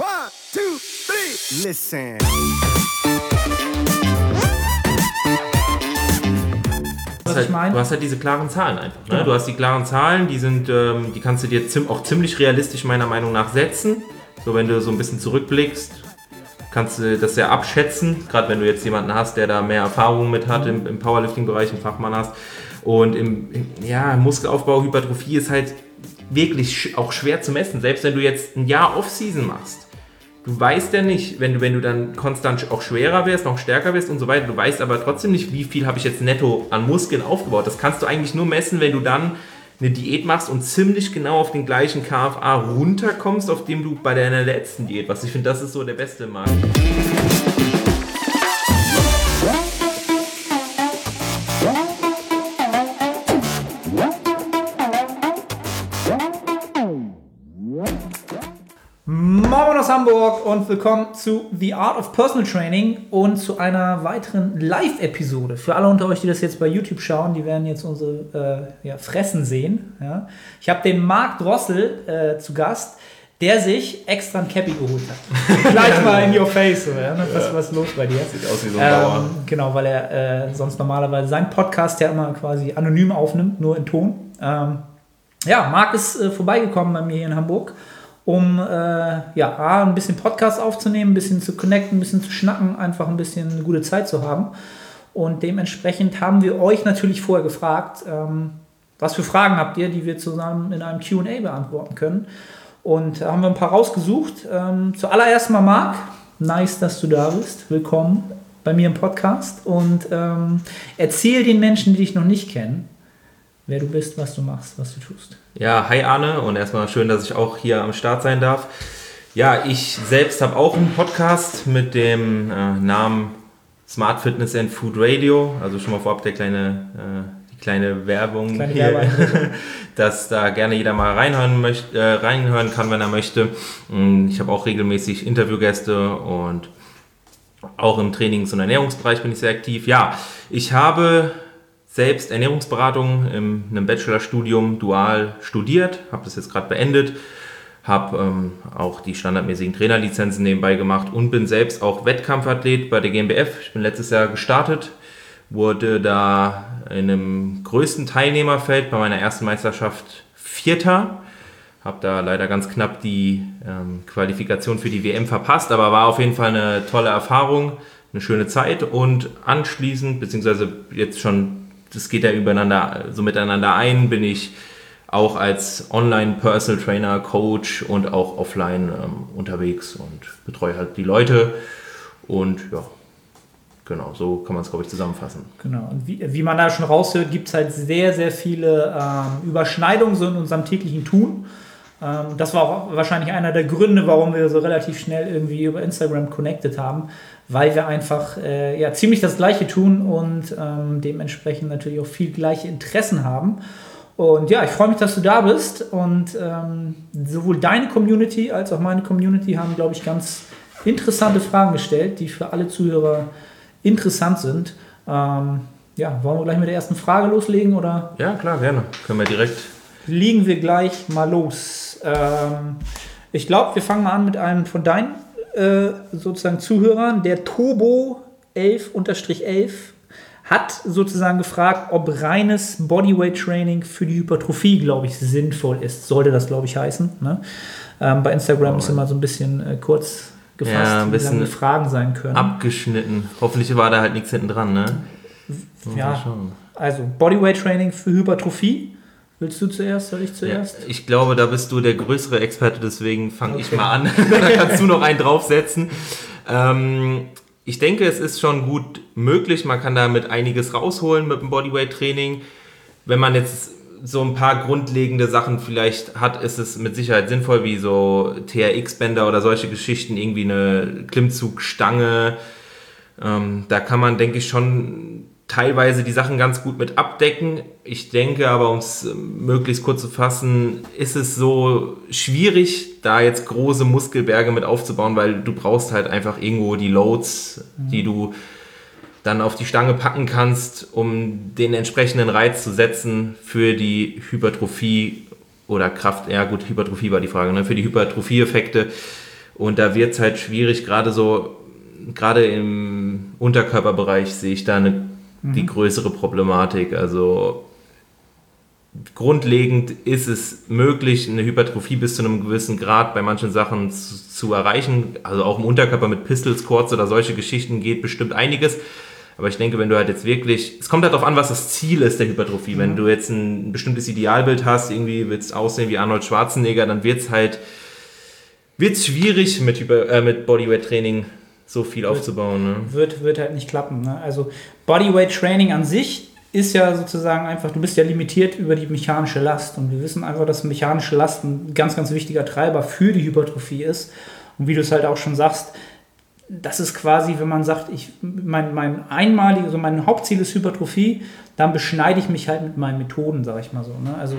One, two, three. Listen. Was halt, ich meine? Du hast halt diese klaren Zahlen einfach. Ne? Ja. Du hast die klaren Zahlen, die sind, ähm, die kannst du dir zim auch ziemlich realistisch meiner Meinung nach setzen. So wenn du so ein bisschen zurückblickst, kannst du das sehr abschätzen. Gerade wenn du jetzt jemanden hast, der da mehr Erfahrung mit hat im, im Powerlifting-Bereich, einen Fachmann hast. Und im, im ja, Muskelaufbau, Hypertrophie ist halt wirklich auch schwer zu messen. Selbst wenn du jetzt ein Jahr Off-Season machst, du weißt ja nicht, wenn du, wenn du dann konstant auch schwerer wirst, noch stärker wirst und so weiter, du weißt aber trotzdem nicht, wie viel habe ich jetzt netto an Muskeln aufgebaut. Das kannst du eigentlich nur messen, wenn du dann eine Diät machst und ziemlich genau auf den gleichen KFA runterkommst, auf dem du bei deiner letzten Diät warst. Ich finde, das ist so der beste Markt. Hamburg und willkommen zu The Art of Personal Training und zu einer weiteren Live-Episode. Für alle unter euch, die das jetzt bei YouTube schauen, die werden jetzt unsere äh, ja, Fressen sehen. Ja. Ich habe den Marc Drossel äh, zu Gast, der sich extra ein Cappy geholt hat. Gleich mal in your face. So, ja. Was ist was los bei dir? Sieht aus wie so ein Bauer. Ähm, genau, weil er äh, sonst normalerweise seinen Podcast ja immer quasi anonym aufnimmt, nur in Ton. Ähm, ja, Marc ist äh, vorbeigekommen bei mir hier in Hamburg um äh, ja, A, ein bisschen Podcast aufzunehmen, ein bisschen zu connecten, ein bisschen zu schnacken, einfach ein bisschen eine gute Zeit zu haben. Und dementsprechend haben wir euch natürlich vorher gefragt, ähm, was für Fragen habt ihr, die wir zusammen in einem QA beantworten können. Und da haben wir ein paar rausgesucht. Ähm, zuallererst mal Marc, nice, dass du da bist. Willkommen bei mir im Podcast. Und ähm, erzähl den Menschen, die dich noch nicht kennen, wer du bist, was du machst, was du tust. Ja, hi Arne und erstmal schön, dass ich auch hier am Start sein darf. Ja, ich selbst habe auch einen Podcast mit dem äh, Namen Smart Fitness and Food Radio. Also schon mal vorab der kleine, äh, die kleine Werbung kleine hier, dass da gerne jeder mal reinhören, möchte, äh, reinhören kann, wenn er möchte. Ich habe auch regelmäßig Interviewgäste und auch im Trainings- und Ernährungsbereich bin ich sehr aktiv. Ja, ich habe selbst Ernährungsberatung in einem Bachelorstudium dual studiert, habe das jetzt gerade beendet, habe ähm, auch die standardmäßigen Trainerlizenzen nebenbei gemacht und bin selbst auch Wettkampfathlet bei der GmbF. Ich bin letztes Jahr gestartet, wurde da in einem größten Teilnehmerfeld bei meiner ersten Meisterschaft Vierter. Habe da leider ganz knapp die ähm, Qualifikation für die WM verpasst, aber war auf jeden Fall eine tolle Erfahrung, eine schöne Zeit und anschließend, beziehungsweise jetzt schon das geht ja übereinander, so miteinander ein, bin ich auch als Online-Personal Trainer, Coach und auch offline ähm, unterwegs und betreue halt die Leute. Und ja, genau, so kann man es, glaube ich, zusammenfassen. Genau, und wie, wie man da schon raushört, gibt es halt sehr, sehr viele ähm, Überschneidungen so in unserem täglichen Tun. Ähm, das war auch wahrscheinlich einer der Gründe, warum wir so relativ schnell irgendwie über Instagram connected haben, weil wir einfach äh, ja, ziemlich das Gleiche tun und ähm, dementsprechend natürlich auch viel gleiche Interessen haben. Und ja, ich freue mich, dass du da bist. Und ähm, sowohl deine Community als auch meine Community haben, glaube ich, ganz interessante Fragen gestellt, die für alle Zuhörer interessant sind. Ähm, ja, wollen wir gleich mit der ersten Frage loslegen? Oder? Ja, klar, gerne. Können wir direkt. Liegen wir gleich mal los. Ähm, ich glaube, wir fangen mal an mit einem von deinen äh, sozusagen Zuhörern, der Turbo 11-11 hat sozusagen gefragt, ob reines Bodyweight-Training für die Hypertrophie, glaube ich, sinnvoll ist. Sollte das, glaube ich, heißen. Ne? Ähm, bei Instagram oh. ist immer so ein bisschen äh, kurz gefasst, ja, ein bisschen wie lange Fragen sein können. Abgeschnitten. Hoffentlich war da halt nichts hinten dran, ne? Ja, also Bodyweight-Training für Hypertrophie Willst du zuerst? Soll ich zuerst? Ja, ich glaube, da bist du der größere Experte, deswegen fange okay. ich mal an. da kannst du noch einen draufsetzen. Ähm, ich denke, es ist schon gut möglich. Man kann damit einiges rausholen mit dem Bodyweight-Training. Wenn man jetzt so ein paar grundlegende Sachen vielleicht hat, ist es mit Sicherheit sinnvoll, wie so TRX-Bänder oder solche Geschichten, irgendwie eine Klimmzugstange. Ähm, da kann man, denke ich, schon teilweise die Sachen ganz gut mit abdecken. Ich denke aber, um es möglichst kurz zu fassen, ist es so schwierig, da jetzt große Muskelberge mit aufzubauen, weil du brauchst halt einfach irgendwo die Loads, mhm. die du dann auf die Stange packen kannst, um den entsprechenden Reiz zu setzen für die Hypertrophie oder Kraft, ja gut, Hypertrophie war die Frage, ne? für die Hypertrophie-Effekte. Und da wird es halt schwierig, gerade so, gerade im Unterkörperbereich sehe ich da eine, die größere Problematik. Also grundlegend ist es möglich, eine Hypertrophie bis zu einem gewissen Grad bei manchen Sachen zu, zu erreichen. Also auch im Unterkörper mit Pistol Squats oder solche Geschichten geht bestimmt einiges. Aber ich denke, wenn du halt jetzt wirklich, es kommt halt darauf an, was das Ziel ist der Hypertrophie. Wenn du jetzt ein bestimmtes Idealbild hast, irgendwie willst aussehen wie Arnold Schwarzenegger, dann wird es halt wird's schwierig mit, Hyper, äh, mit Bodyweight-Training so viel aufzubauen. Ne? Wird, wird halt nicht klappen. Ne? Also Bodyweight Training an sich ist ja sozusagen einfach, du bist ja limitiert über die mechanische Last. Und wir wissen einfach, dass mechanische Last ein ganz, ganz wichtiger Treiber für die Hypertrophie ist. Und wie du es halt auch schon sagst, das ist quasi, wenn man sagt, ich, mein, mein einmaliges, also mein Hauptziel ist Hypertrophie, dann beschneide ich mich halt mit meinen Methoden, sage ich mal so. Ne? Also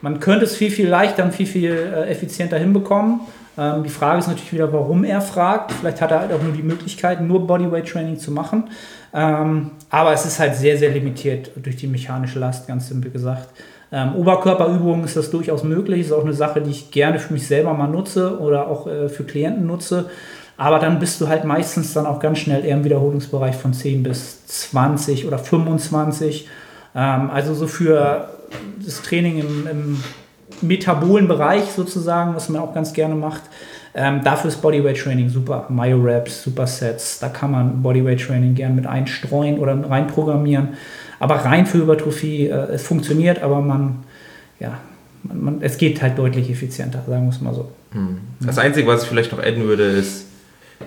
man könnte es viel, viel leichter und viel, viel äh, effizienter hinbekommen. Ähm, die Frage ist natürlich wieder, warum er fragt. Vielleicht hat er halt auch nur die Möglichkeit, nur Bodyweight Training zu machen. Ähm, aber es ist halt sehr, sehr limitiert durch die mechanische Last, ganz simpel gesagt. Ähm, Oberkörperübungen ist das durchaus möglich. Ist auch eine Sache, die ich gerne für mich selber mal nutze oder auch äh, für Klienten nutze. Aber dann bist du halt meistens dann auch ganz schnell eher im Wiederholungsbereich von 10 bis 20 oder 25. Ähm, also so für das Training im, im metabolen Bereich sozusagen, was man auch ganz gerne macht. Ähm, dafür ist Bodyweight Training super. Myo-Raps, Supersets, da kann man Bodyweight Training gern mit einstreuen oder reinprogrammieren. Aber rein für Hypertrophie, äh, es funktioniert, aber man, ja, man, man, es geht halt deutlich effizienter, sagen wir es mal so. Das Einzige, was ich vielleicht noch adden würde, ist,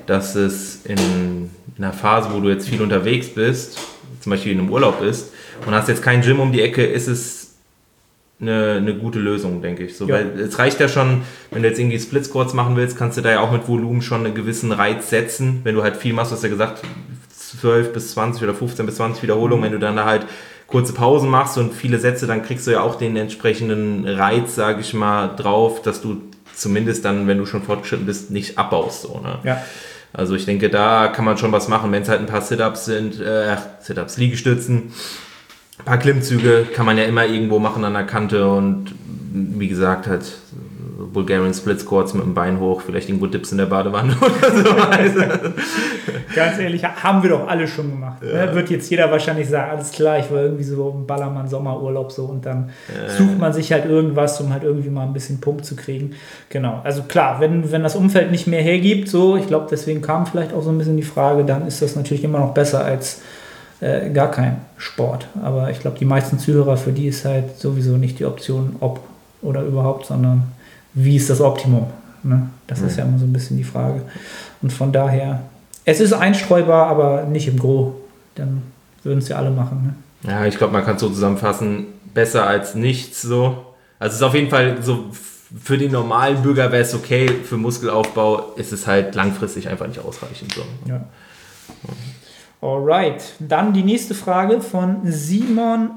dass es in einer Phase, wo du jetzt viel unterwegs bist, zum Beispiel in einem Urlaub bist und hast jetzt kein Gym um die Ecke, ist es eine, eine gute Lösung, denke ich. So, Ja. Weil es reicht ja schon, wenn du jetzt irgendwie Split Squats machen willst, kannst du da ja auch mit Volumen schon einen gewissen Reiz setzen. Wenn du halt viel machst, du hast ja gesagt, 12 bis 20 oder 15 bis 20 Wiederholungen, wenn du dann da halt kurze Pausen machst und viele Sätze, dann kriegst du ja auch den entsprechenden Reiz, sage ich mal, drauf, dass du zumindest dann, wenn du schon fortgeschritten bist, nicht abbaust. So, ne? Ja. Also ich denke, da kann man schon was machen, wenn es halt ein paar Sit-Ups sind, äh, Sit-Ups, Liegestützen, ein paar Klimmzüge kann man ja immer irgendwo machen an der Kante und wie gesagt halt Bulgarian Split Squats mit dem Bein hoch, vielleicht irgendwo Dips in der Badewanne oder so. Ganz ehrlich, haben wir doch alle schon gemacht. Ne? Wird jetzt jeder wahrscheinlich sagen, alles klar, ich war irgendwie so im Ballermann Sommerurlaub so und dann sucht man sich halt irgendwas, um halt irgendwie mal ein bisschen Pump zu kriegen. Genau, also klar, wenn, wenn das Umfeld nicht mehr hergibt, so, ich glaube, deswegen kam vielleicht auch so ein bisschen die Frage, dann ist das natürlich immer noch besser als äh, gar kein Sport. Aber ich glaube, die meisten Zuhörer, für die ist halt sowieso nicht die Option, ob oder überhaupt, sondern wie ist das Optimum? Ne? Das ist ja immer so ein bisschen die Frage. Und von daher, es ist einstreubar, aber nicht im Gro. Dann würden es ja alle machen. Ne? ja, ich glaube, man kann es so zusammenfassen, besser als nichts so. Also es ist auf jeden Fall so, für den normalen Bürger wäre es okay, für Muskelaufbau ist es halt langfristig einfach nicht ausreichend so. Ja. Alright, dann die nächste Frage von Simon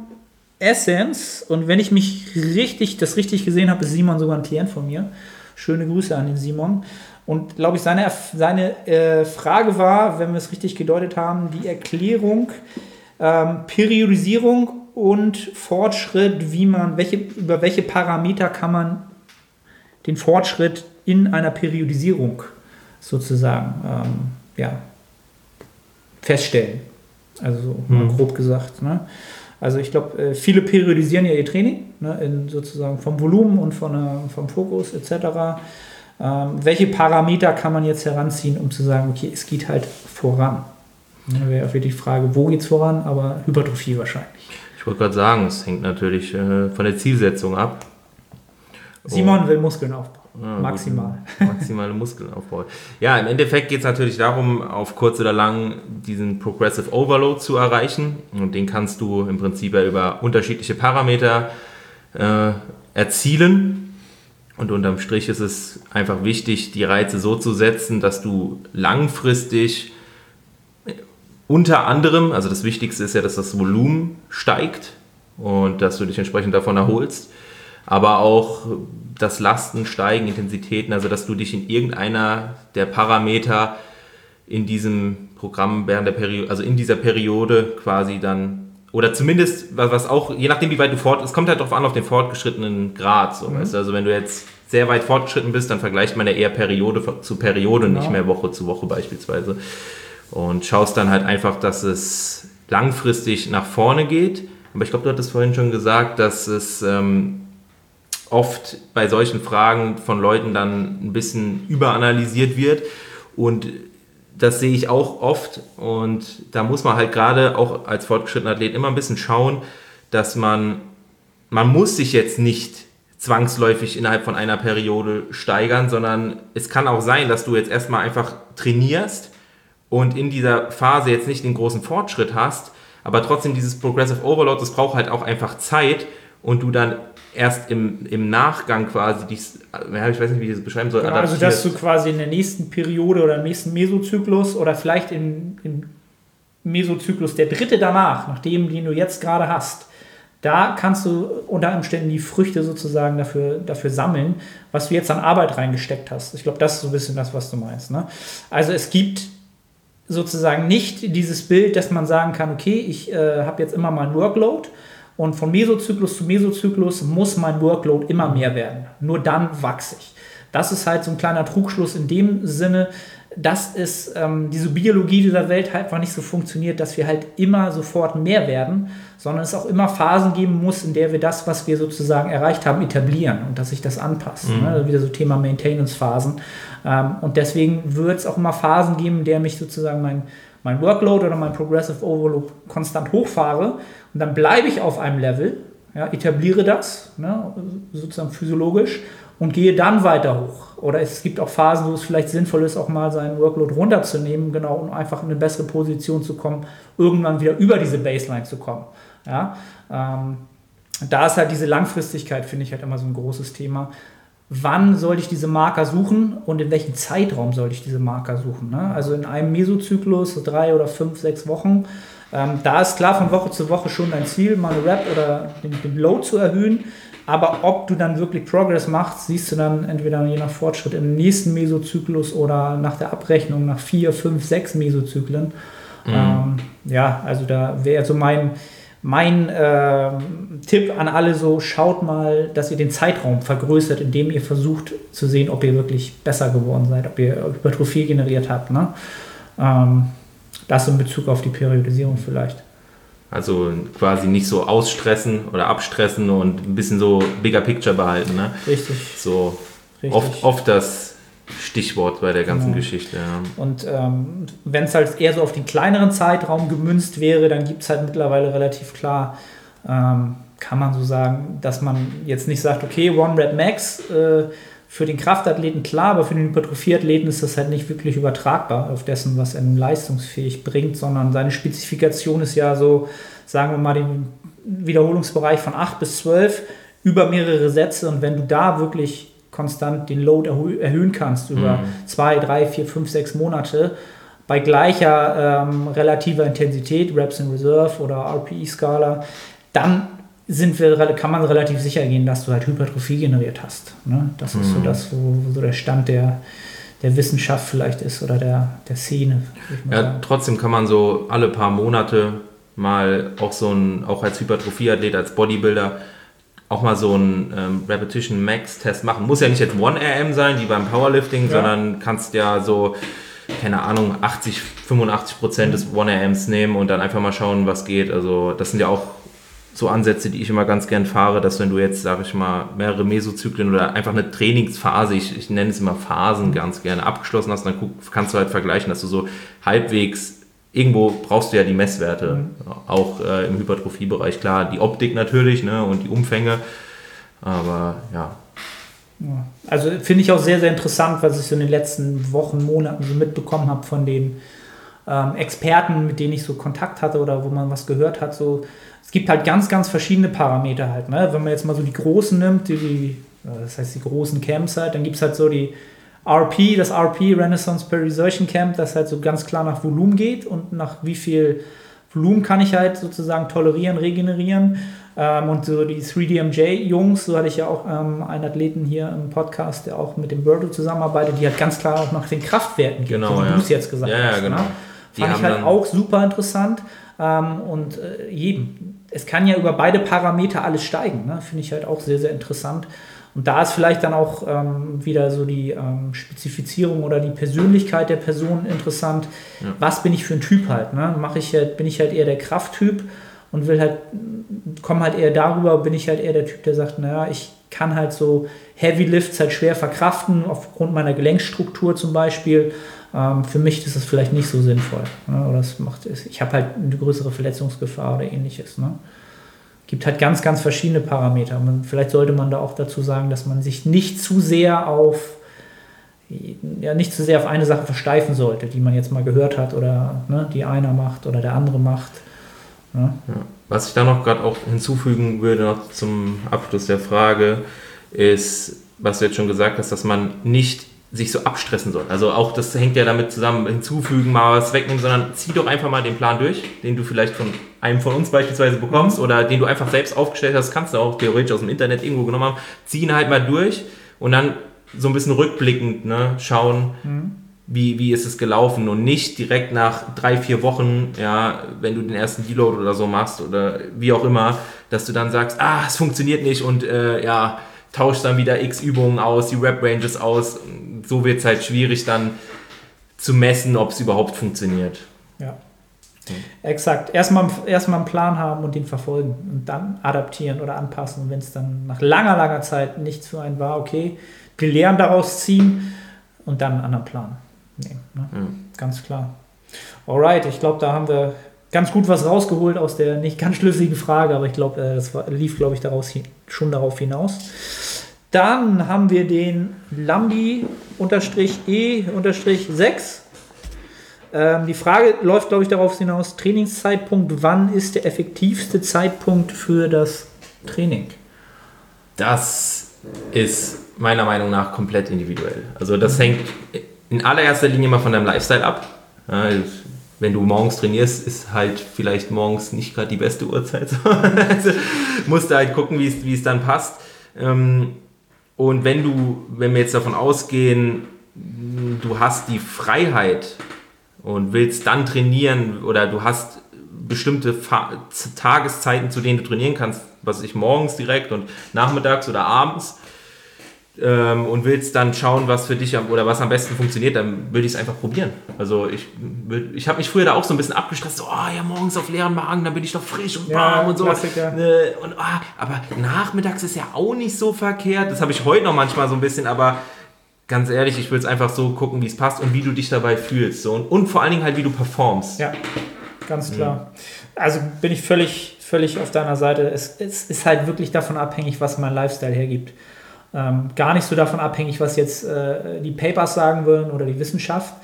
Essence. Und wenn ich mich richtig, das richtig gesehen habe, ist Simon sogar ein Klient von mir. Schöne Grüße an den Simon. Und glaube ich, seine, seine äh, Frage war, wenn wir es richtig gedeutet haben, die Erklärung, ähm, Periodisierung und Fortschritt, wie man, welche, über welche Parameter kann man den Fortschritt in einer Periodisierung sozusagen ähm, ja, feststellen. Also so mal grob gesagt. Ne? Also ich glaube, äh, viele periodisieren ja ihr Training, ne, in sozusagen vom Volumen und von der, vom Fokus etc. Ähm, welche Parameter kann man jetzt heranziehen, um zu sagen, okay, es geht halt voran? Ne, Wäre wirklich die Frage, wo geht es voran, aber Hypertrophie wahrscheinlich. Ich wollte gerade sagen, es hängt natürlich äh, von der Zielsetzung ab. Simon will Muskeln aufbauen. Ja, Maximal. Maximale Muskelaufbau. Ja, im Endeffekt geht es natürlich darum, auf kurz oder lang diesen Progressive Overload zu erreichen. Und den kannst du im Prinzip ja über unterschiedliche Parameter äh, erzielen. Und unterm Strich ist es einfach wichtig, die Reize so zu setzen, dass du langfristig unter anderem, also das Wichtigste ist ja, dass das Volumen steigt und dass du dich entsprechend davon erholst, aber auch das Lasten steigen, Intensitäten, also dass du dich in irgendeiner der Parameter in diesem Programm während der Periode, also in dieser Periode quasi dann, oder zumindest, was auch, je nachdem wie weit du fort, es kommt halt darauf an, auf den fortgeschrittenen Grad, so, weißt du, also wenn du jetzt sehr weit fortgeschritten bist, dann vergleicht man ja eher Periode zu Periode, Genau. nicht mehr Woche zu Woche beispielsweise. Und schaust dann halt einfach, dass es langfristig nach vorne geht. Aber ich glaube, du hattest vorhin schon gesagt, dass es ähm, oft bei solchen Fragen von Leuten dann ein bisschen überanalysiert wird. Und das sehe ich auch oft. Und da muss man halt gerade auch als fortgeschrittener Athlet immer ein bisschen schauen, dass man, man muss sich jetzt nicht zwangsläufig innerhalb von einer Periode steigern, sondern es kann auch sein, dass du jetzt erstmal einfach trainierst und in dieser Phase jetzt nicht den großen Fortschritt hast, aber trotzdem dieses Progressive Overload, das braucht halt auch einfach Zeit und du dann erst im, im Nachgang quasi, dies, ich weiß nicht, wie ich das beschreiben soll, Genau, also dass du quasi in der nächsten Periode oder im nächsten Mesozyklus oder vielleicht im, im Mesozyklus der dritte danach, nach dem, den du jetzt gerade hast, da kannst du unter Umständen die Früchte sozusagen dafür, dafür sammeln, was du jetzt an Arbeit reingesteckt hast. Ich glaube, das ist so ein bisschen das, was du meinst. Ne? Also es gibt sozusagen nicht dieses Bild, dass man sagen kann, okay, ich äh, habe jetzt immer mein Workload und von Mesozyklus zu Mesozyklus muss mein Workload immer mehr werden. Nur dann wachse ich. Das ist halt so ein kleiner Trugschluss in dem Sinne, dass es ähm, diese Biologie dieser Welt halt einfach nicht so funktioniert, dass wir halt immer sofort mehr werden, sondern es auch immer Phasen geben muss, in der wir das, was wir sozusagen erreicht haben, etablieren und dass sich das anpasst. Mhm. Ne? Also wieder so Thema Maintenance-Phasen. Ähm, und deswegen wird es auch immer Phasen geben, in der mich sozusagen mein, mein Workload oder mein Progressive Overload konstant hochfahre und dann bleibe ich auf einem Level, ja, etabliere das, ne, sozusagen physiologisch und gehe dann weiter hoch. Oder es gibt auch Phasen, wo es vielleicht sinnvoll ist, auch mal seinen Workload runterzunehmen, genau, um einfach in eine bessere Position zu kommen, irgendwann wieder über diese Baseline zu kommen. Ja, ähm, da ist halt diese Langfristigkeit, finde ich halt immer so ein großes Thema. Wann sollte ich diese Marker suchen und in welchem Zeitraum sollte ich diese Marker suchen? Ne? Also in einem Mesozyklus, so drei oder fünf, sechs Wochen. Ähm, da ist klar von Woche zu Woche schon dein Ziel, mal eine Rap oder den, den Load zu erhöhen. Aber ob du dann wirklich Progress machst, siehst du dann entweder je nach Fortschritt im nächsten Mesozyklus oder nach der Abrechnung nach vier, fünf, sechs Mesozyklen. Ähm, ja, also da wäre so mein, mein ähm, Tipp an alle so, schaut mal, dass ihr den Zeitraum vergrößert, indem ihr versucht zu sehen, ob ihr wirklich besser geworden seid, ob ihr Hypertrophie generiert habt. Ne? Ähm, das in Bezug auf die Periodisierung vielleicht. Also quasi nicht so ausstressen oder abstressen und ein bisschen so bigger picture behalten. Ne? Richtig. So Richtig. oft, oft das Stichwort bei der ganzen Genau. Geschichte. Ja. Und ähm, wenn es halt eher so auf den kleineren Zeitraum gemünzt wäre, dann gibt es halt mittlerweile relativ klar, ähm, kann man so sagen, dass man jetzt nicht sagt, okay, One Rep Max äh, für den Kraftathleten klar, aber für den Hypertrophie-Athleten ist das halt nicht wirklich übertragbar auf dessen, was er leistungsfähig bringt, sondern seine Spezifikation ist ja so, sagen wir mal, den Wiederholungsbereich von 8 bis 12 über mehrere Sätze und wenn du da wirklich konstant den Load erhö erhöhen kannst über zwei, drei, vier, fünf, sechs Monate bei gleicher ähm, relativer Intensität, Reps in Reserve oder RPE-Skala, dann sind wir, kann man relativ sicher gehen, dass du halt Hypertrophie generiert hast. Ne? Das ist so das, wo, wo so der Stand der, der Wissenschaft vielleicht ist oder der, der Szene. Ja, sagen. trotzdem kann man so alle paar Monate mal auch so ein, auch als Hypertrophie-Athlet, als Bodybuilder, auch mal so einen ähm, Repetition Max Test machen. Muss ja nicht jetzt 1RM sein, wie beim Powerlifting, Ja. sondern kannst ja so, keine Ahnung, 80, 85 Prozent des 1RMs nehmen und dann einfach mal schauen, was geht. Also, das sind ja auch so Ansätze, die ich immer ganz gern fahre, dass wenn du jetzt, sage ich mal, mehrere Mesozyklen oder einfach eine Trainingsphase, ich, ich nenne es immer Phasen ganz gerne, abgeschlossen hast, dann guck, kannst du halt vergleichen, dass du so halbwegs, irgendwo brauchst du ja die Messwerte, auch äh, im Hypertrophiebereich, klar, die Optik natürlich ne, und die Umfänge, aber ja, Ja. Also finde ich auch sehr, sehr interessant, was ich so in den letzten Wochen, Monaten so mitbekommen habe von den ähm, Experten, mit denen ich so Kontakt hatte oder wo man was gehört hat. So, es gibt halt ganz, ganz verschiedene Parameter halt. Ne? Wenn man jetzt mal so die großen nimmt, die, die äh, das heißt die großen Camps halt, dann gibt es halt so die RP, das RP, Renaissance Periodization Camp, das halt so ganz klar nach Volumen geht und nach wie viel Volumen kann ich halt sozusagen tolerieren, regenerieren. Ähm, und so die 3DMJ-Jungs, so hatte ich ja auch ähm, einen Athleten hier im Podcast, der auch mit dem Birdo zusammenarbeitet, die halt ganz klar auch nach den Kraftwerten geht, Genau, so wie ja. du es jetzt gesagt Ja, ja, hast. genau. Ne? Die Fand ich halt auch super interessant. Ähm, und äh, jedem, es kann ja über beide Parameter alles steigen. Ne? Finde ich halt auch sehr, sehr interessant. Und da ist vielleicht dann auch ähm, wieder so die ähm, Spezifizierung oder die Persönlichkeit der Person interessant. Ja. Was bin ich für ein Typ halt? Ne? Mache ich halt, bin ich halt eher der Krafttyp und will halt, komme halt eher darüber, bin ich halt eher der Typ, der sagt, naja, ich kann halt so Heavy Lifts halt schwer verkraften, aufgrund meiner Gelenkstruktur zum Beispiel. Ähm, für mich ist das vielleicht nicht so sinnvoll. Ne? Oder das macht, ich habe halt eine größere Verletzungsgefahr oder ähnliches. Ne? Gibt halt ganz, ganz verschiedene Parameter. Man, vielleicht sollte man da auch dazu sagen, dass man sich nicht zu sehr auf ja, nicht zu sehr auf eine Sache versteifen sollte, die man jetzt mal gehört hat oder ne, die einer macht oder der andere macht. Ne? Ja. Was ich da noch gerade auch hinzufügen würde, noch zum Abschluss der Frage, ist, was du jetzt schon gesagt hast, dass man nicht sich so abstressen soll. Also auch das hängt ja damit zusammen, hinzufügen, mal was wegnehmen, sondern zieh doch einfach mal den Plan durch, den du vielleicht von einem von uns beispielsweise bekommst oder den du einfach selbst aufgestellt hast, kannst du auch theoretisch aus dem Internet irgendwo genommen haben. Zieh ihn halt mal durch und dann so ein bisschen rückblickend ne, schauen, mhm. wie, wie ist es gelaufen und nicht direkt nach drei, vier Wochen, ja, wenn du den ersten Deload oder so machst oder wie auch immer, dass du dann sagst, ah, es funktioniert nicht und äh, ja, tauscht dann wieder x Übungen aus, die Rep Ranges aus. So wird es halt schwierig dann zu messen, ob es überhaupt funktioniert. Ja. Exakt. Erstmal, erstmal einen Plan haben und ihn verfolgen und dann adaptieren oder anpassen. Und wenn es dann nach langer, langer Zeit nichts für einen war, okay, die Lehren daraus ziehen und dann einen anderen Plan nehmen. Ne? Ja. Ganz klar. Alright, ich glaube, da haben wir ganz gut was rausgeholt aus der nicht ganz schlüssigen Frage, aber ich glaube, äh, das war, lief, glaube ich, daraus, schon darauf hinaus. Dann haben wir den Lambi-E-6. Ähm, die Frage läuft, glaube ich, darauf hinaus, Trainingszeitpunkt, wann ist der effektivste Zeitpunkt für das Training? Das ist meiner Meinung nach komplett individuell. Also das hängt in allererster Linie mal von deinem Lifestyle ab. Ja, wenn du morgens trainierst, ist halt vielleicht morgens nicht gerade die beste Uhrzeit. also musst du halt gucken, wie es dann passt. Ähm, und wenn du, wenn wir jetzt davon ausgehen, du hast die Freiheit und willst dann trainieren oder du hast bestimmte Tageszeiten, zu denen du trainieren kannst, was ich morgens direkt und nachmittags oder abends, ähm, und willst dann schauen, was für dich oder was am besten funktioniert, dann würde ich es einfach probieren. Also ich, ich habe mich früher da auch so ein bisschen abgestresst, so, oh ja, morgens auf leeren Magen, dann bin ich doch frisch und warm ja, und so. Ne, und, oh, aber nachmittags ist ja auch nicht so verkehrt. Das habe ich heute noch manchmal so ein bisschen, aber ganz ehrlich, ich will es einfach so gucken, wie es passt und wie du dich dabei fühlst. So. Und, und vor allen Dingen halt, wie du performst. Ja, ganz klar. Mhm. Also bin ich völlig, völlig auf deiner Seite. Es, es ist halt wirklich davon abhängig, was mein Lifestyle hergibt. Ähm, gar nicht so davon abhängig, was jetzt äh, die Papers sagen würden oder die Wissenschaft.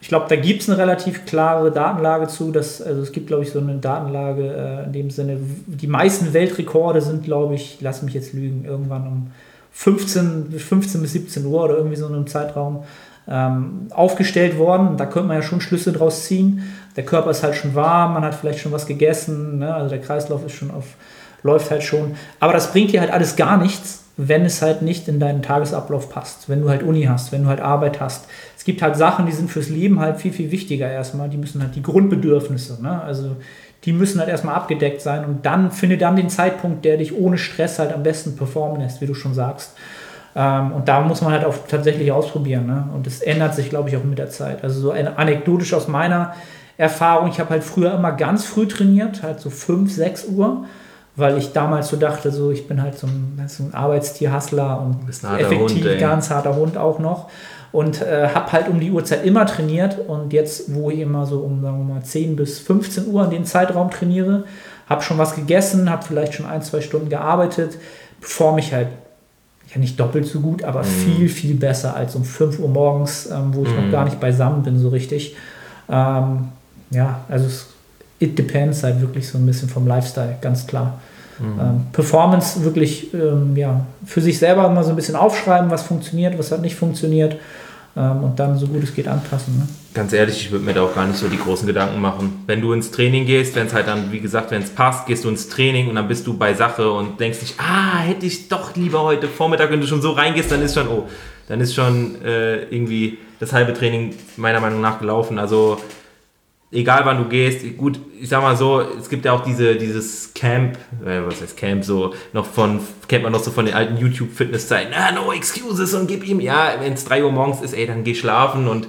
Ich glaube, da gibt es eine relativ klare Datenlage zu. Dass, also es gibt, glaube ich, so eine Datenlage äh, in dem Sinne. Die meisten Weltrekorde sind, glaube ich, lass mich jetzt lügen, irgendwann um 15, 15 bis 17 Uhr oder irgendwie so in einem Zeitraum ähm, aufgestellt worden. Da könnte man ja schon Schlüsse draus ziehen. Der Körper ist halt schon warm, man hat vielleicht schon was gegessen, ne? also der Kreislauf ist schon auf, läuft halt schon. Aber das bringt dir halt alles gar nichts, wenn es halt nicht in deinen Tagesablauf passt, wenn du halt Uni hast, wenn du halt Arbeit hast. Es gibt halt Sachen, die sind fürs Leben halt viel, viel wichtiger erstmal. Die müssen halt die Grundbedürfnisse, ne? also die müssen halt erstmal abgedeckt sein und dann finde dann den Zeitpunkt, der dich ohne Stress halt am besten performen lässt, wie du schon sagst. Ähm, und da muss man halt auch tatsächlich ausprobieren. Ne? Und das ändert sich, glaube ich, auch mit der Zeit. Also so anekdotisch aus meiner Erfahrung, ich habe halt früher immer ganz früh trainiert, halt so 5, 6 Uhr weil ich damals so dachte, so ich bin halt so ein, so ein Arbeitstier-Hustler und effektiv Hund, ganz harter Hund auch noch. Und äh, habe halt um die Uhrzeit immer trainiert und jetzt, wo ich immer so um, sagen wir mal, 10 bis 15 Uhr in den Zeitraum trainiere, habe schon was gegessen, habe vielleicht schon ein, zwei Stunden gearbeitet, performe ich halt ja nicht doppelt so gut, aber mm. viel, viel besser als um 5 Uhr morgens, ähm, wo ich mm. noch mhm. gar nicht beisammen bin so richtig. Ähm, ja, also es it depends halt wirklich so ein bisschen vom Lifestyle, ganz klar. Mhm. Ähm, Performance wirklich ähm, ja, für sich selber mal so ein bisschen aufschreiben, was funktioniert, was hat nicht funktioniert ähm, und dann so gut es geht anpassen. Ne? Ganz ehrlich, ich würde mir da auch gar nicht so die großen Gedanken machen. Wenn du ins Training gehst, wenn es halt dann, wie gesagt, wenn es passt, gehst du ins Training und dann bist du bei Sache und denkst dich, ah, hätte ich doch lieber heute Vormittag, wenn du schon so reingehst, dann ist schon, oh, dann ist schon äh, irgendwie das halbe Training meiner Meinung nach gelaufen. Also egal wann du gehst, gut, ich sag mal so, es gibt ja auch diese, dieses Camp, äh, was heißt Camp, so noch von, kennt man noch so von den alten YouTube-Fitness-Zeiten, ah, no excuses und gib ihm, ja, wenn es 3 Uhr morgens ist, ey, dann geh schlafen und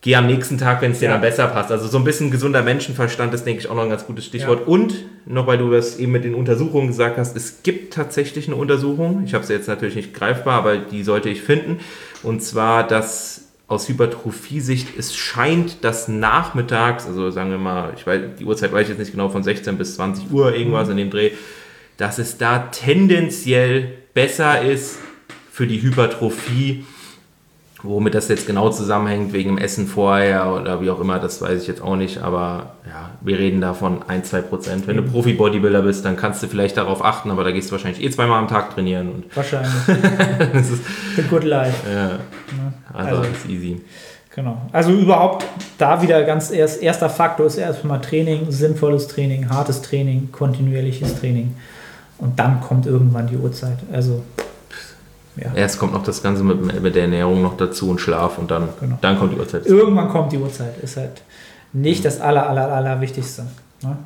geh am nächsten Tag, wenn es dir Ja. dann besser passt. Also so ein bisschen gesunder Menschenverstand ist, denke ich, auch noch ein ganz gutes Stichwort. Und noch weil du das eben mit den Untersuchungen gesagt hast, es gibt tatsächlich eine Untersuchung, ich habe sie jetzt natürlich nicht greifbar, aber die sollte ich finden. Und zwar, dass aus Hypertrophie-Sicht es scheint, dass nachmittags, also sagen wir mal, ich weiß, die Uhrzeit weiß ich jetzt nicht genau, von 16 bis 20 Uhr irgendwas in dem Dreh, dass es da tendenziell besser ist für die Hypertrophie, Womit das jetzt genau zusammenhängt, wegen dem Essen vorher oder wie auch immer, das weiß ich jetzt auch nicht. Aber ja, wir reden da von 1, 2 Prozent. Wenn du Profi-Bodybuilder bist, dann kannst du vielleicht darauf achten, aber da gehst du wahrscheinlich eh zweimal am Tag trainieren. Und Wahrscheinlich. das ist, The good life. ja, also, Also- ist easy. Genau. Also überhaupt da wieder ganz erst, erster Faktor ist erstmal Training, sinnvolles Training, hartes Training, kontinuierliches Training. Und dann kommt irgendwann die Uhrzeit. Also, ja. Erst kommt noch das Ganze mit, mit der Ernährung noch dazu und Schlaf und dann, Genau. dann kommt die Uhrzeit. Irgendwann kommt die Uhrzeit. Ist halt nicht das aller, aller, aller Wichtigste. Ne?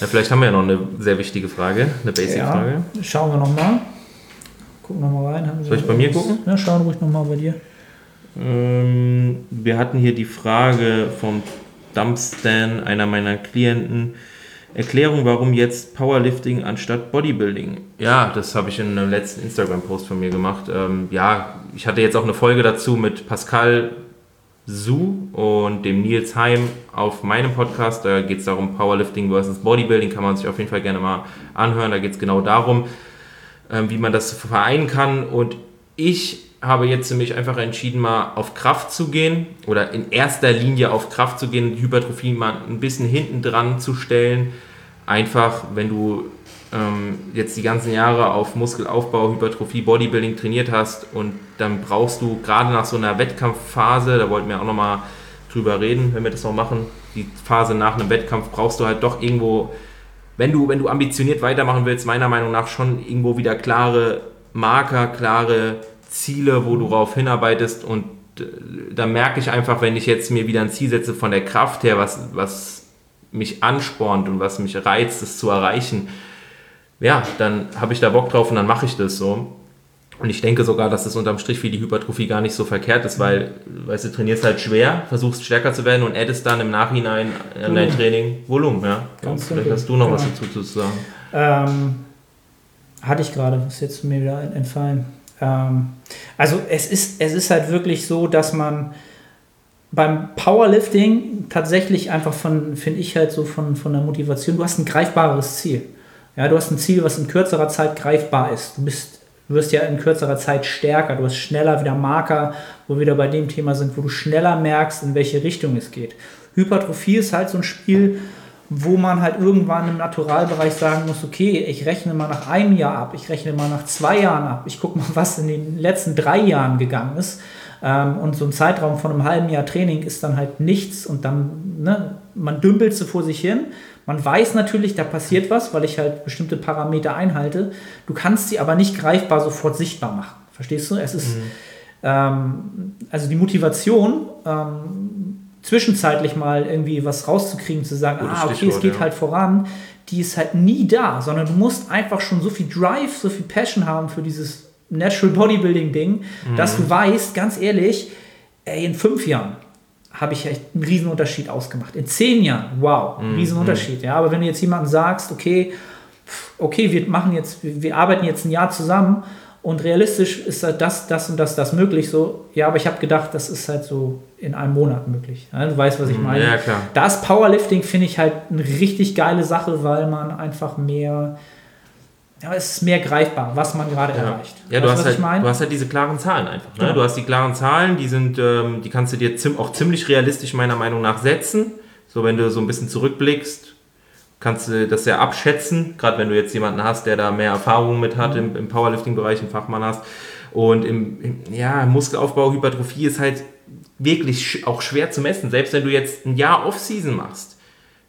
Ja, vielleicht haben wir ja noch eine sehr wichtige Frage, eine Ja, Basic-Frage. schauen wir nochmal. Gucken nochmal rein. Haben Sie Soll ich bei mir gucken? Ja, schauen ruhig nochmal bei dir. Ähm, wir hatten hier die Frage vom Dumpstan, einer meiner Klienten. Erklärung, warum jetzt Powerlifting anstatt Bodybuilding? Ja, das habe ich in einem letzten Instagram-Post von mir gemacht. Ähm, ja, ich hatte jetzt auch eine Folge dazu mit Pascal Su und dem Nils Heim auf meinem Podcast. Da geht es darum, Powerlifting versus Bodybuilding. Kann man sich auf jeden Fall gerne mal anhören. Da geht es genau darum, ähm, wie man das vereinen kann. Und ich habe jetzt für mich einfach entschieden, mal auf Kraft zu gehen oder in erster Linie auf Kraft zu gehen, die Hypertrophie mal ein bisschen hinten dran zu stellen. Einfach, wenn du ähm, jetzt die ganzen Jahre auf Muskelaufbau, Hypertrophie, Bodybuilding trainiert hast und dann brauchst du gerade nach so einer Wettkampfphase, da wollten wir auch nochmal drüber reden, wenn wir das noch machen, die Phase nach einem Wettkampf brauchst du halt doch irgendwo wenn du, wenn du ambitioniert weitermachen willst, meiner Meinung nach schon irgendwo wieder klare Marker, klare Ziele, wo du darauf hinarbeitest und äh, da merke ich einfach, wenn ich jetzt mir wieder ein Ziel setze von der Kraft her, was, was mich anspornt und was mich reizt, es zu erreichen, ja, dann habe ich da Bock drauf und dann mache ich das so. Und ich denke sogar, dass das unterm Strich für die Hypertrophie gar nicht so verkehrt ist, weil, weißt du, trainierst halt schwer, versuchst stärker zu werden und addest dann im Nachhinein an dein. Training Volumen, ja. Ganz Vielleicht hast du noch was Genau. dazu zu sagen. Ähm, hatte ich gerade, ist jetzt mir wieder entfallen. Ähm, also es ist, es ist halt wirklich so, dass man beim Powerlifting tatsächlich einfach von, finde ich halt so von, von der Motivation, du hast ein greifbares Ziel. Ja, du hast ein Ziel, was in kürzerer Zeit greifbar ist. Du bist, du wirst ja in kürzerer Zeit stärker, du hast schneller wieder Marker, wo wir wieder bei dem Thema sind, wo du schneller merkst, in welche Richtung es geht. Hypertrophie ist halt so ein Spiel, wo man halt irgendwann im Naturalbereich sagen muss, okay, ich rechne mal nach einem Jahr ab, ich rechne mal nach zwei Jahren ab, ich gucke mal, was in den letzten drei Jahren gegangen ist. Ähm, und so ein Zeitraum von einem halben Jahr Training ist dann halt nichts und dann, ne, man dümpelt so vor sich hin. Man weiß natürlich, da passiert was, weil ich halt bestimmte Parameter einhalte. Du kannst sie aber nicht greifbar sofort sichtbar machen. Verstehst du? Es ist, ähm, also die Motivation, ähm, zwischenzeitlich mal irgendwie was rauszukriegen, zu sagen, Gutes ah, okay, es Stichwort, geht ja. halt voran, die ist halt nie da, sondern du musst einfach schon so viel Drive, so viel Passion haben für dieses Natural Bodybuilding Ding, dass du weißt, ganz ehrlich, ey, in fünf Jahren habe ich echt einen Riesenunterschied ausgemacht. In zehn Jahren, wow, ein Riesenunterschied. Ja, aber wenn du jetzt jemandem sagst, okay, okay, wir machen jetzt, wir, wir arbeiten jetzt ein Jahr zusammen und realistisch ist halt das, das und das, das möglich. So, ja, aber ich habe gedacht, das ist halt so in einem Monat möglich. Ja, du weißt, was ich meine. Ja, klar. Das Powerlifting finde ich halt eine richtig geile Sache, weil man einfach mehr, ja, es ist mehr greifbar, was man gerade Ja, erreicht. ja du, Weißt hast was halt, ich meine? du hast halt diese klaren Zahlen einfach. Ne? Genau. Du hast die klaren Zahlen, die sind, ähm, die kannst du dir auch ziemlich realistisch meiner Meinung nach setzen. So, wenn du so ein bisschen zurückblickst, kannst du das ja abschätzen, gerade wenn du jetzt jemanden hast, der da mehr Erfahrung mit hat im, im Powerlifting-Bereich, einen Fachmann hast. Und im, im ja, Muskelaufbau, Hypertrophie ist halt wirklich auch schwer zu messen. Selbst wenn du jetzt ein Jahr Off-Season machst,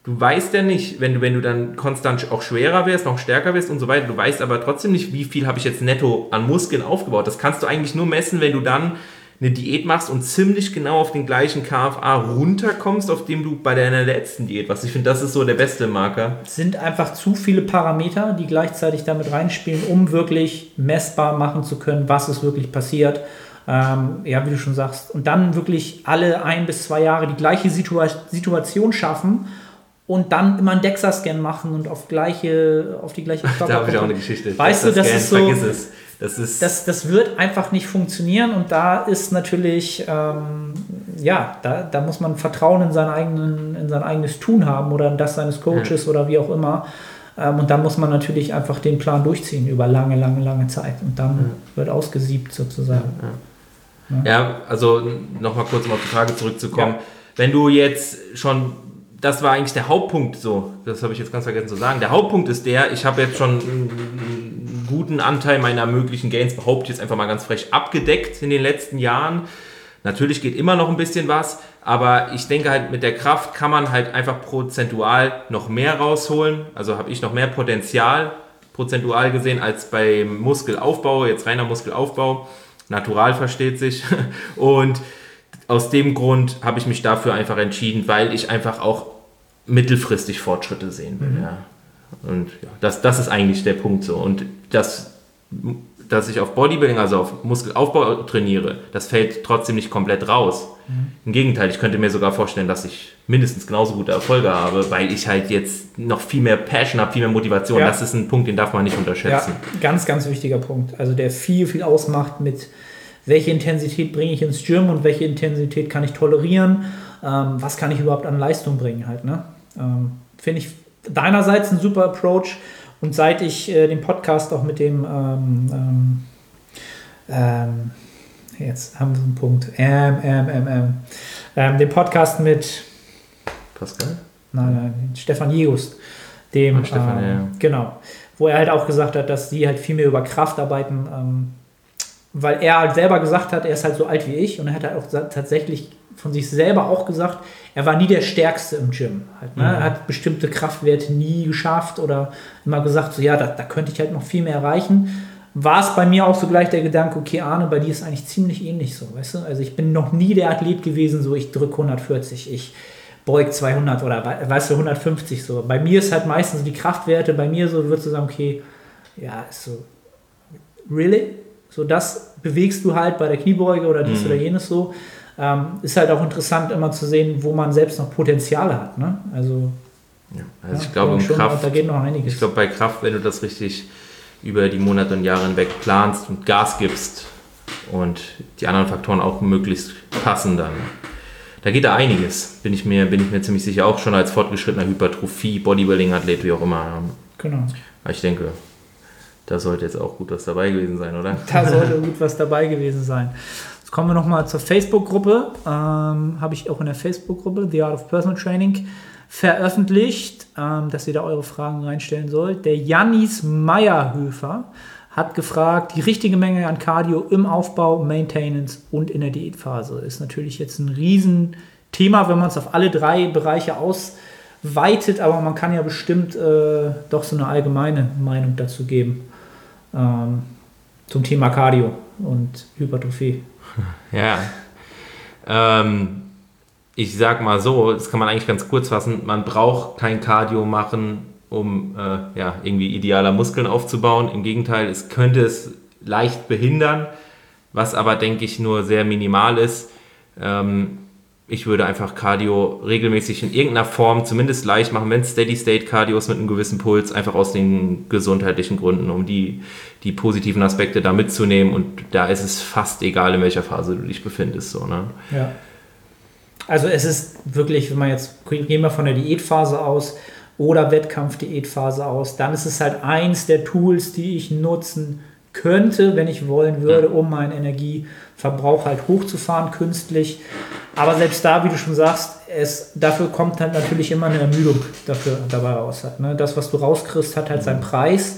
du weißt ja nicht, wenn du, wenn du dann konstant auch schwerer wirst, noch stärker wirst und so weiter, du weißt aber trotzdem nicht, wie viel habe ich jetzt netto an Muskeln aufgebaut. Das kannst du eigentlich nur messen, wenn du dann eine Diät machst und ziemlich genau auf den gleichen KFA runterkommst, auf dem du bei deiner letzten Diät warst. Ich finde, das ist so der beste Marker. Es sind einfach zu viele Parameter, die gleichzeitig damit reinspielen, um wirklich messbar machen zu können, was ist wirklich passiert. Ähm, ja, wie du schon sagst. Und dann wirklich alle ein bis zwei Jahre die gleiche Situa Situation schaffen und dann immer einen DEXA-Scan machen und auf, gleiche, auf die gleiche Da habe ich auch eine Geschichte. Weißt du, das ist so. Das ist. Das, das wird einfach nicht funktionieren und da ist natürlich, ähm, ja, da, da muss man Vertrauen in, seinen eigenen, in sein eigenes Tun haben oder in das seines Coaches Ja. oder wie auch immer. Ähm, und dann muss man natürlich einfach den Plan durchziehen über lange, lange, lange Zeit und dann wird ausgesiebt sozusagen. Ja, also nochmal kurz um auf die Frage zurückzukommen. Ja. Wenn du jetzt schon, das war eigentlich der Hauptpunkt so, das habe ich jetzt ganz vergessen zu sagen. Der Hauptpunkt ist der, ich habe jetzt schon guten Anteil meiner möglichen Gains, behaupte ich jetzt einfach mal ganz frech, abgedeckt in den letzten Jahren. Natürlich geht immer noch ein bisschen was, aber ich denke halt, mit der Kraft kann man halt einfach prozentual noch mehr rausholen. Also habe ich noch mehr Potenzial prozentual gesehen als beim Muskelaufbau, jetzt reiner Muskelaufbau. Natural versteht sich. Und aus dem Grund habe ich mich dafür einfach entschieden, weil ich einfach auch mittelfristig Fortschritte sehen will. Ja. Und ja, das, das ist eigentlich der Punkt so. Und das, dass ich auf Bodybuilding, also auf Muskelaufbau trainiere, das fällt trotzdem nicht komplett raus. Im Gegenteil, ich könnte mir sogar vorstellen, dass ich mindestens genauso gute Erfolge habe, weil ich halt jetzt noch viel mehr Passion habe, viel mehr Motivation. Ja. Das ist ein Punkt, den darf man nicht Ja, unterschätzen. ganz, ganz wichtiger Punkt. Also der viel, viel ausmacht mit welche Intensität bringe ich ins Gym und welche Intensität kann ich tolerieren, ähm, was kann ich überhaupt an Leistung bringen halt. Ne? Ähm, Finde ich deinerseits ein super Approach und seit ich äh, den Podcast auch mit dem ähm, ähm, ähm, jetzt haben wir so einen Punkt, ähm, ähm, ähm, ähm, ähm, den Podcast mit Pascal? nein, nein, Stefan Just, dem, Ah, Stefan, ähm, ja, ja. genau, wo er halt auch gesagt hat, dass die halt viel mehr über Kraft arbeiten, ähm, weil er halt selber gesagt hat, er ist halt so alt wie ich und er hat halt auch tatsächlich von sich selber auch gesagt, er war nie der Stärkste im Gym. Halt, ne? Er hat bestimmte Kraftwerte nie geschafft oder immer gesagt, so ja, da, da könnte ich halt noch viel mehr erreichen. War es bei mir auch so gleich der Gedanke, okay, Arne, bei dir ist eigentlich ziemlich ähnlich so, weißt du? Also ich bin noch nie der Athlet gewesen, so ich drücke 140, ich beug 200 oder we- weißt du, 150 so. Bei mir ist halt meistens die Kraftwerte, bei mir so würdest du sagen, okay, ja, ist so, really? So das bewegst du halt bei der Kniebeuge oder dies oder jenes so. Ähm, ist halt auch interessant immer zu sehen, wo man selbst noch Potenziale hat. Ne? Also, Ja. Also ja, ich glaube, schon, Kraft, da geht noch einiges. ich glaube, bei Kraft, wenn du das richtig über die Monate und Jahre hinweg planst und Gas gibst und die anderen Faktoren auch möglichst passen, dann da geht da einiges. Bin ich mir, bin ich mir ziemlich sicher, auch schon als fortgeschrittener Hypertrophie, Bodybuilding-Athlet, wie auch immer. genau. Aber ich denke, da sollte jetzt auch gut was dabei gewesen sein, oder? Da sollte gut was dabei gewesen sein. Jetzt kommen wir nochmal zur Facebook-Gruppe. Ähm, Habe ich auch in der Facebook-Gruppe The Art of Personal Training veröffentlicht, ähm, dass ihr da eure Fragen reinstellen sollt. Der Jannis Meyerhöfer hat gefragt, die richtige Menge an Cardio im Aufbau, Maintenance und in der Diätphase. Ist natürlich jetzt ein Riesenthema, wenn man es auf alle drei Bereiche ausweitet, aber man kann ja bestimmt äh, doch so eine allgemeine Meinung dazu geben ähm, zum Thema Cardio und Hypertrophie. Ja. Ähm, ich sag mal so, das kann man eigentlich ganz kurz fassen, man braucht kein Cardio machen, um äh, ja, irgendwie idealer Muskeln aufzubauen. Im Gegenteil, es könnte es leicht behindern, was aber, denke ich, nur sehr minimal ist. Ähm, ich würde einfach Cardio regelmäßig in irgendeiner Form zumindest leicht machen, wenn es Steady-State-Cardios mit einem gewissen Puls, einfach aus den gesundheitlichen Gründen, um die, die positiven Aspekte da mitzunehmen. Und da ist es fast egal, in welcher Phase du dich befindest. So, ne? Ja. Also es ist wirklich, wenn man jetzt, gehen wir von der Diätphase aus oder Wettkampf-Diätphase aus, dann ist es halt eins der Tools, die ich nutzen könnte, wenn ich wollen würde, um meinen Energieverbrauch halt hochzufahren künstlich. Aber selbst da, wie du schon sagst, es, dafür kommt halt natürlich immer eine Ermüdung dafür dabei raus. Halt, ne? Das, was du rauskriegst, hat halt seinen Preis.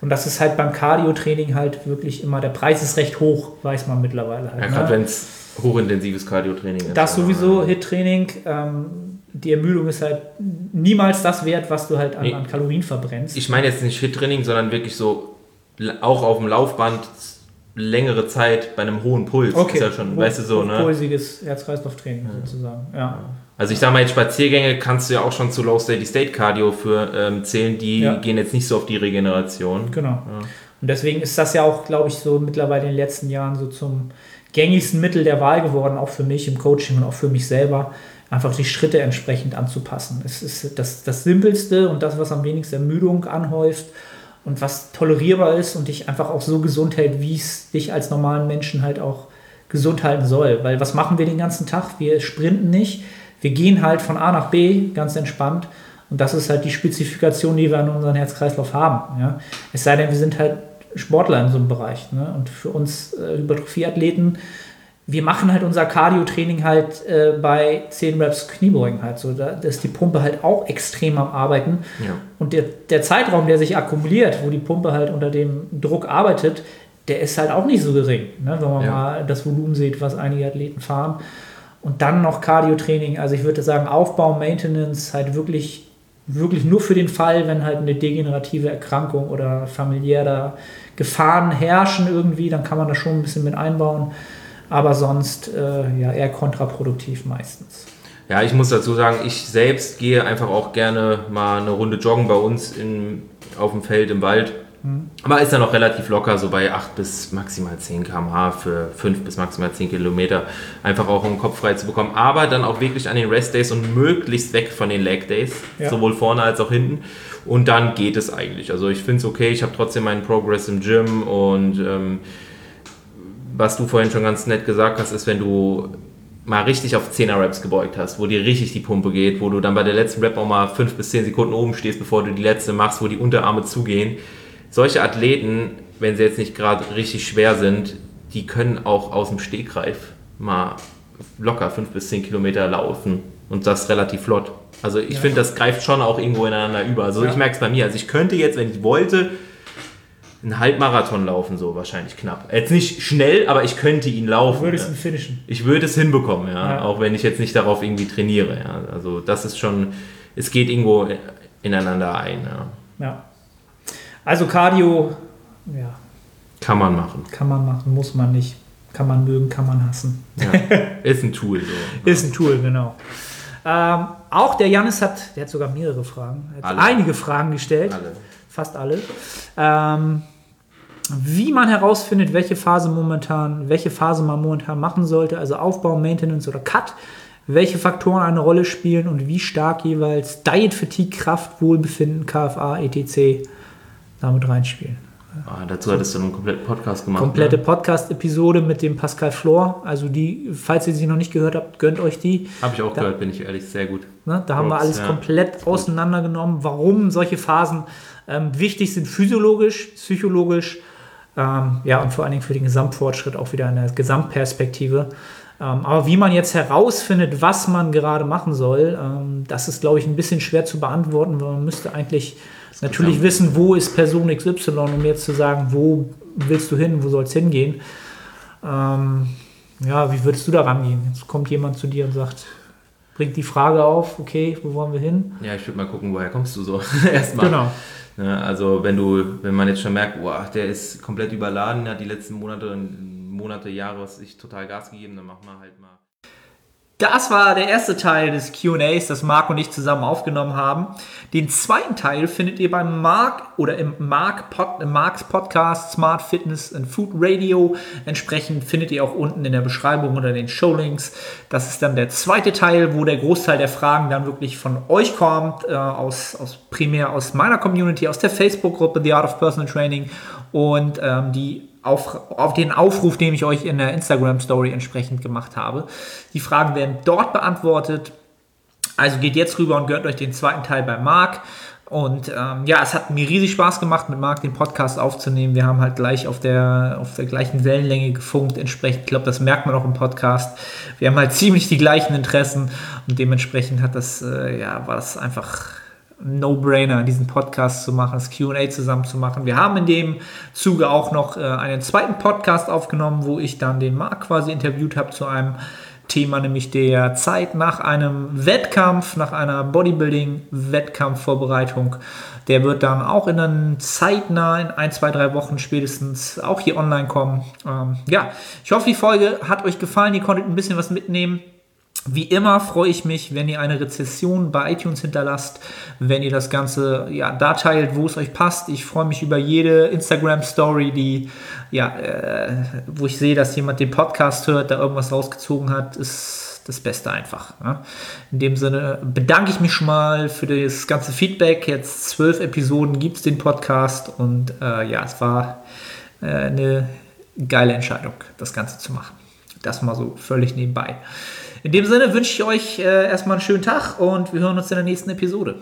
Und das ist halt beim Cardio-Training halt wirklich immer, der Preis ist recht hoch, weiß man mittlerweile halt. Ja, ne? gerade wenn es hochintensives Cardio-Training ist. Das sowieso, Hit-Training, ähm, die Ermüdung ist halt niemals das wert, was du halt an, Nee. an Kalorien verbrennst. Ich meine jetzt nicht Hit-Training, sondern wirklich so auch auf dem Laufband längere Zeit bei einem hohen Puls. Ist ja schon, weißt du so, ne? Pulsiges Herz-Kreislauf-Training sozusagen. Ja. Also ich sag mal, jetzt Spaziergänge kannst du ja auch schon zu Low Steady State Cardio für ähm, zählen, die Ja. gehen jetzt nicht so auf die Regeneration. Genau. Und deswegen ist das ja auch, glaube ich, so mittlerweile in den letzten Jahren so zum gängigsten Mittel der Wahl geworden, auch für mich im Coaching und auch für mich selber, einfach die Schritte entsprechend anzupassen. Es ist das, das Simpelste und das, was am wenigsten Ermüdung anhäuft und was tolerierbar ist und dich einfach auch so gesund hält, wie es dich als normalen Menschen halt auch gesund halten soll. Weil was machen wir den ganzen Tag? Wir sprinten nicht. Wir gehen halt von A nach B ganz entspannt. Und das ist halt die Spezifikation, die wir an unseren Herz-Kreislauf haben. Ja? Es sei denn, wir sind halt Sportler in so einem Bereich. Ne? Und für uns äh, Hypertrophie-Athleten, wir machen halt unser Cardio-Training halt äh, bei 10 Reps Kniebeugen halt so. Da ist die Pumpe halt auch extrem am Arbeiten. Ja. Und der, der Zeitraum, der sich akkumuliert, wo die Pumpe halt unter dem Druck arbeitet, der ist halt auch nicht so gering. Ne? Wenn man Ja. mal das Volumen sieht, was einige Athleten fahren. Und dann noch Cardio-Training. Also ich würde sagen, Aufbau, Maintenance halt wirklich, wirklich nur für den Fall, wenn halt eine degenerative Erkrankung oder familiäre Gefahren herrschen irgendwie, dann kann man das schon ein bisschen mit einbauen. Aber sonst äh, ja eher kontraproduktiv meistens. Ja, ich muss dazu sagen, ich selbst gehe einfach auch gerne mal eine Runde joggen bei uns in, auf dem Feld im Wald. Aber ist dann noch relativ locker, so bei 8 bis maximal 10 km/h für 5 bis maximal 10 Kilometer. Einfach auch um den Kopf frei zu bekommen. Aber dann auch wirklich an den Rest Days und möglichst weg von den Leg Days. Ja. Sowohl vorne als auch hinten. Und dann geht es eigentlich. Also ich finde es okay, ich habe trotzdem meinen Progress im Gym und ähm, was du vorhin schon ganz nett gesagt hast, ist, wenn du mal richtig auf 10er Raps gebeugt hast, wo dir richtig die Pumpe geht, wo du dann bei der letzten Rap auch mal 5 bis 10 Sekunden oben stehst, bevor du die letzte machst, wo die Unterarme zugehen. Solche Athleten, wenn sie jetzt nicht gerade richtig schwer sind, die können auch aus dem Stegreif mal locker 5 bis 10 Kilometer laufen und das relativ flott. Also ich finde, das greift schon auch irgendwo ineinander über. Also Ja. ich merke es bei mir. Also ich könnte jetzt, wenn ich wollte, einen Halbmarathon laufen, so wahrscheinlich knapp. Jetzt nicht schnell, aber ich könnte ihn laufen. Würdest ja. du finishen? Ich würde es hinbekommen, ja, Ja. auch wenn ich jetzt nicht darauf irgendwie trainiere. Ja. Also das ist schon, es geht irgendwo ineinander ein. Ja. Ja. Also Cardio, ja, Kann man machen. kann man machen, muss man nicht. Kann man mögen, kann man hassen. Ja. ist ein Tool. So. Ist ein Tool, genau. Ähm, auch der Janis hat, der hat sogar mehrere Fragen, einige Fragen gestellt, Alle. Fast alle. Ähm, wie man herausfindet, welche Phase momentan, welche Phase man momentan machen sollte, also Aufbau, Maintenance oder Cut, welche Faktoren eine Rolle spielen und wie stark jeweils Diet, Fatigue, Kraft, Wohlbefinden, KFA, etc. damit reinspielen. Ah, dazu hattest du einen kompletten Podcast gemacht. komplette Ne? Podcast-Episode mit dem Pascal Flor. Also die, falls ihr sie noch nicht gehört habt, gönnt euch die. Habe ich auch Da- gehört, bin ich ehrlich, sehr gut. Ne? Da haben wir Props, alles ja. komplett auseinandergenommen, warum solche Phasen ähm, wichtig sind, physiologisch, psychologisch, ähm, ja, und vor allen Dingen für den Gesamtfortschritt auch wieder in der Gesamtperspektive. Ähm, aber wie man jetzt herausfindet, was man gerade machen soll, ähm, das ist, glaube ich, ein bisschen schwer zu beantworten, weil man müsste eigentlich natürlich Gesamt- wissen, wo ist Person XY, um jetzt zu sagen, wo willst du hin, wo soll es hingehen. Ähm, ja, wie würdest du da rangehen? Jetzt kommt jemand zu dir und sagt, bringt die Frage auf, okay, wo wollen wir hin? Ja, ich würde mal gucken, woher kommst du so erstmal. Genau. Ja, also wenn du, wenn man jetzt schon merkt, boah, der ist komplett überladen, hat die letzten Monate, Monate, Jahre was ich total Gas gegeben, dann machen wir halt mal. Das war der erste Teil des QAs, das Marc und ich zusammen aufgenommen haben. Den zweiten Teil findet ihr beim Marc oder im Marc Pod, im Marks Podcast Smart Fitness and Food Radio. Entsprechend findet ihr auch unten in der Beschreibung oder den Showlinks. Das ist dann der zweite Teil, wo der Großteil der Fragen dann wirklich von euch kommt, äh, aus, aus primär aus meiner Community, aus der Facebook-Gruppe The Art of Personal Training und ähm, die auf, auf den Aufruf, den ich euch in der Instagram-Story entsprechend gemacht habe. Die Fragen werden dort beantwortet. Also geht jetzt rüber und gehört euch den zweiten Teil bei Marc. Und ähm, ja, es hat mir riesig Spaß gemacht, mit Marc den Podcast aufzunehmen. Wir haben halt gleich auf der, auf der gleichen Wellenlänge gefunkt. Entsprechend, ich glaube, das merkt man auch im Podcast. Wir haben halt ziemlich die gleichen Interessen und dementsprechend hat das, äh, ja, war das einfach No-Brainer, diesen Podcast zu machen, das QA zusammen zu machen. Wir haben in dem Zuge auch noch äh, einen zweiten Podcast aufgenommen, wo ich dann den Marc quasi interviewt habe zu einem Thema, nämlich der Zeit nach einem Wettkampf, nach einer Bodybuilding-Wettkampfvorbereitung. Der wird dann auch in einer zeitnah, in ein, zwei, drei Wochen spätestens auch hier online kommen. Ähm, ja, ich hoffe, die Folge hat euch gefallen. Ihr konntet ein bisschen was mitnehmen. Wie immer freue ich mich, wenn ihr eine Rezession bei iTunes hinterlasst, wenn ihr das Ganze ja, da teilt, wo es euch passt. Ich freue mich über jede Instagram-Story, die, ja, äh, wo ich sehe, dass jemand den Podcast hört, da irgendwas rausgezogen hat, ist das Beste einfach. Ne? In dem Sinne bedanke ich mich schon mal für das ganze Feedback. Jetzt zwölf Episoden gibt es den Podcast und äh, ja, es war äh, eine geile Entscheidung, das Ganze zu machen. Das mal so völlig nebenbei. In dem Sinne wünsche ich euch äh, erstmal einen schönen Tag und wir hören uns in der nächsten Episode.